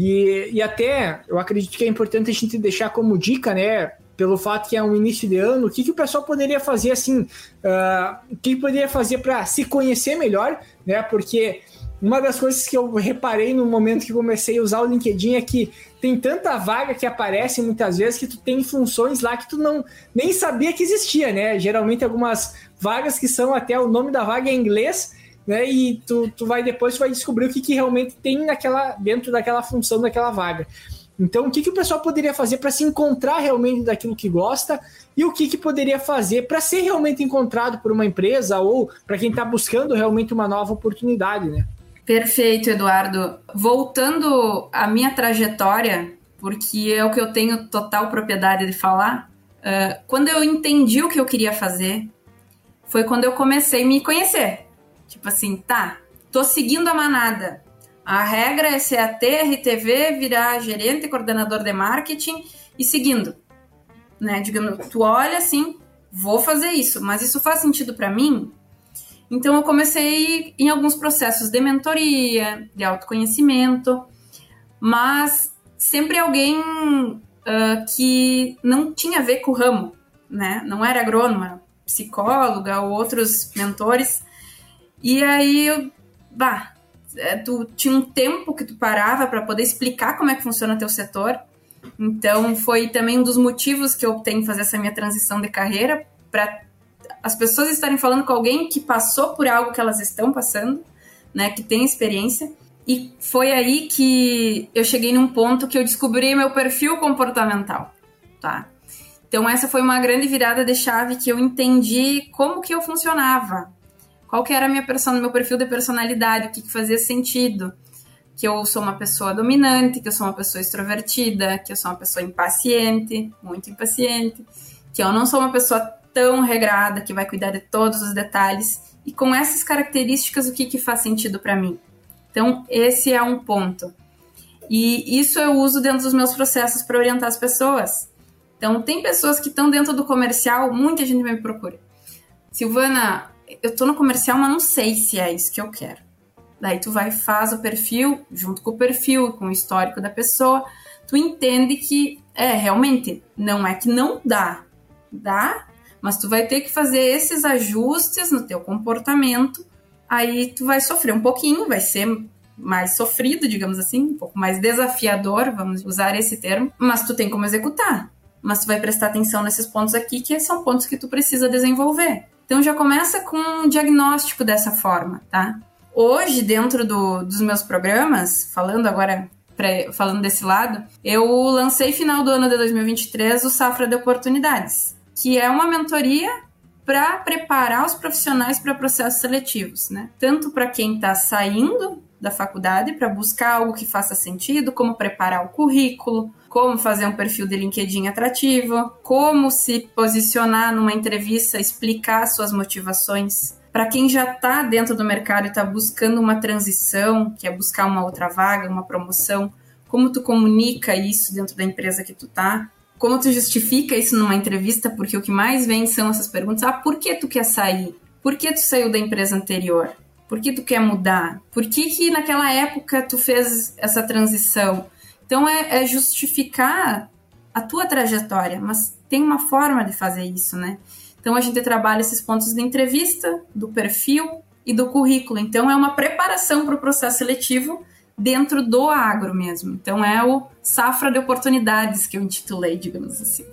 E, e até eu acredito que é importante a gente deixar como dica, né? Pelo fato que é um início de ano, o que, que o pessoal poderia fazer assim? Uh, o que, que poderia fazer para se conhecer melhor, né? Porque uma das coisas que eu reparei no momento que comecei a usar o LinkedIn é que tem tanta vaga que aparece muitas vezes que tu tem funções lá que tu não nem sabia que existia, né? Geralmente algumas vagas que são até o nome da vaga em inglês, né? E tu, tu vai depois tu vai descobrir o que, que realmente tem naquela dentro daquela função daquela vaga. Então, o que, que o pessoal poderia fazer para se encontrar realmente daquilo que gosta e o que, que poderia fazer para ser realmente encontrado por uma empresa ou para quem está buscando realmente uma nova oportunidade, né? Perfeito, Eduardo. Voltando à minha trajetória, porque é o que eu tenho total propriedade de falar, uh, quando eu entendi o que eu queria fazer, foi quando eu comecei a me conhecer. Tipo assim, tá, tô seguindo a manada. A regra é ser AT, RTV, virar gerente, coordenador de marketing e seguindo. Né? Digamos, tu olha assim, vou fazer isso, mas isso faz sentido para mim? Então eu comecei em alguns processos de mentoria, de autoconhecimento, mas sempre alguém uh, que não tinha a ver com o ramo, né? Não era agrônoma, psicóloga ou outros mentores. E aí, bah, é, tu tinha um tempo que tu parava para poder explicar como é que funciona teu setor. Então, foi também um dos motivos que eu optei em fazer essa minha transição de carreira para as pessoas estarem falando com alguém que passou por algo que elas estão passando, né, que tem experiência. E foi aí que eu cheguei num ponto que eu descobri meu perfil comportamental, tá? Então essa foi uma grande virada de chave que eu entendi como que eu funcionava, qual que era a minha persona, meu perfil de personalidade, o que, que fazia sentido, que eu sou uma pessoa dominante, que eu sou uma pessoa extrovertida, que eu sou uma pessoa impaciente, muito impaciente, que eu não sou uma pessoa tão regrada, que vai cuidar de todos os detalhes. E com essas características, o que, que faz sentido para mim? Então, esse é um ponto. E isso eu uso dentro dos meus processos para orientar as pessoas. Então, tem pessoas que estão dentro do comercial, muita gente me procura. Silvana, eu estou no comercial, mas não sei se é isso que eu quero. Daí tu vai faz o perfil, junto com o perfil, com o histórico da pessoa, tu entende que é realmente não é que não dá, dá, mas tu vai ter que fazer esses ajustes no teu comportamento. Aí tu vai sofrer um pouquinho, vai ser mais sofrido, digamos assim, um pouco mais desafiador, vamos usar esse termo, mas tu tem como executar. Mas tu vai prestar atenção nesses pontos aqui, que são pontos que tu precisa desenvolver. Então já começa com um diagnóstico dessa forma, tá? Hoje, dentro do, dos meus programas, falando agora Pra, falando desse lado, eu lancei final do ano de 2023 o Safra de Oportunidades que é uma mentoria para preparar os profissionais para processos seletivos, né? Tanto para quem está saindo da faculdade para buscar algo que faça sentido, como preparar o currículo, como fazer um perfil de LinkedIn atrativo, como se posicionar numa entrevista, explicar suas motivações. Para quem já está dentro do mercado e está buscando uma transição, que é buscar uma outra vaga, uma promoção, como tu comunica isso dentro da empresa que tu tá? Como tu justifica isso numa entrevista? Porque o que mais vem são essas perguntas. Ah, por que tu quer sair? Por que tu saiu da empresa anterior? Por que tu quer mudar? Por que, que naquela época tu fez essa transição? Então é, é justificar a tua trajetória, mas tem uma forma de fazer isso, né? Então a gente trabalha esses pontos de entrevista, do perfil e do currículo. Então é uma preparação para o processo seletivo dentro do agro mesmo. Então é o safra de oportunidades que eu intitulei, digamos assim.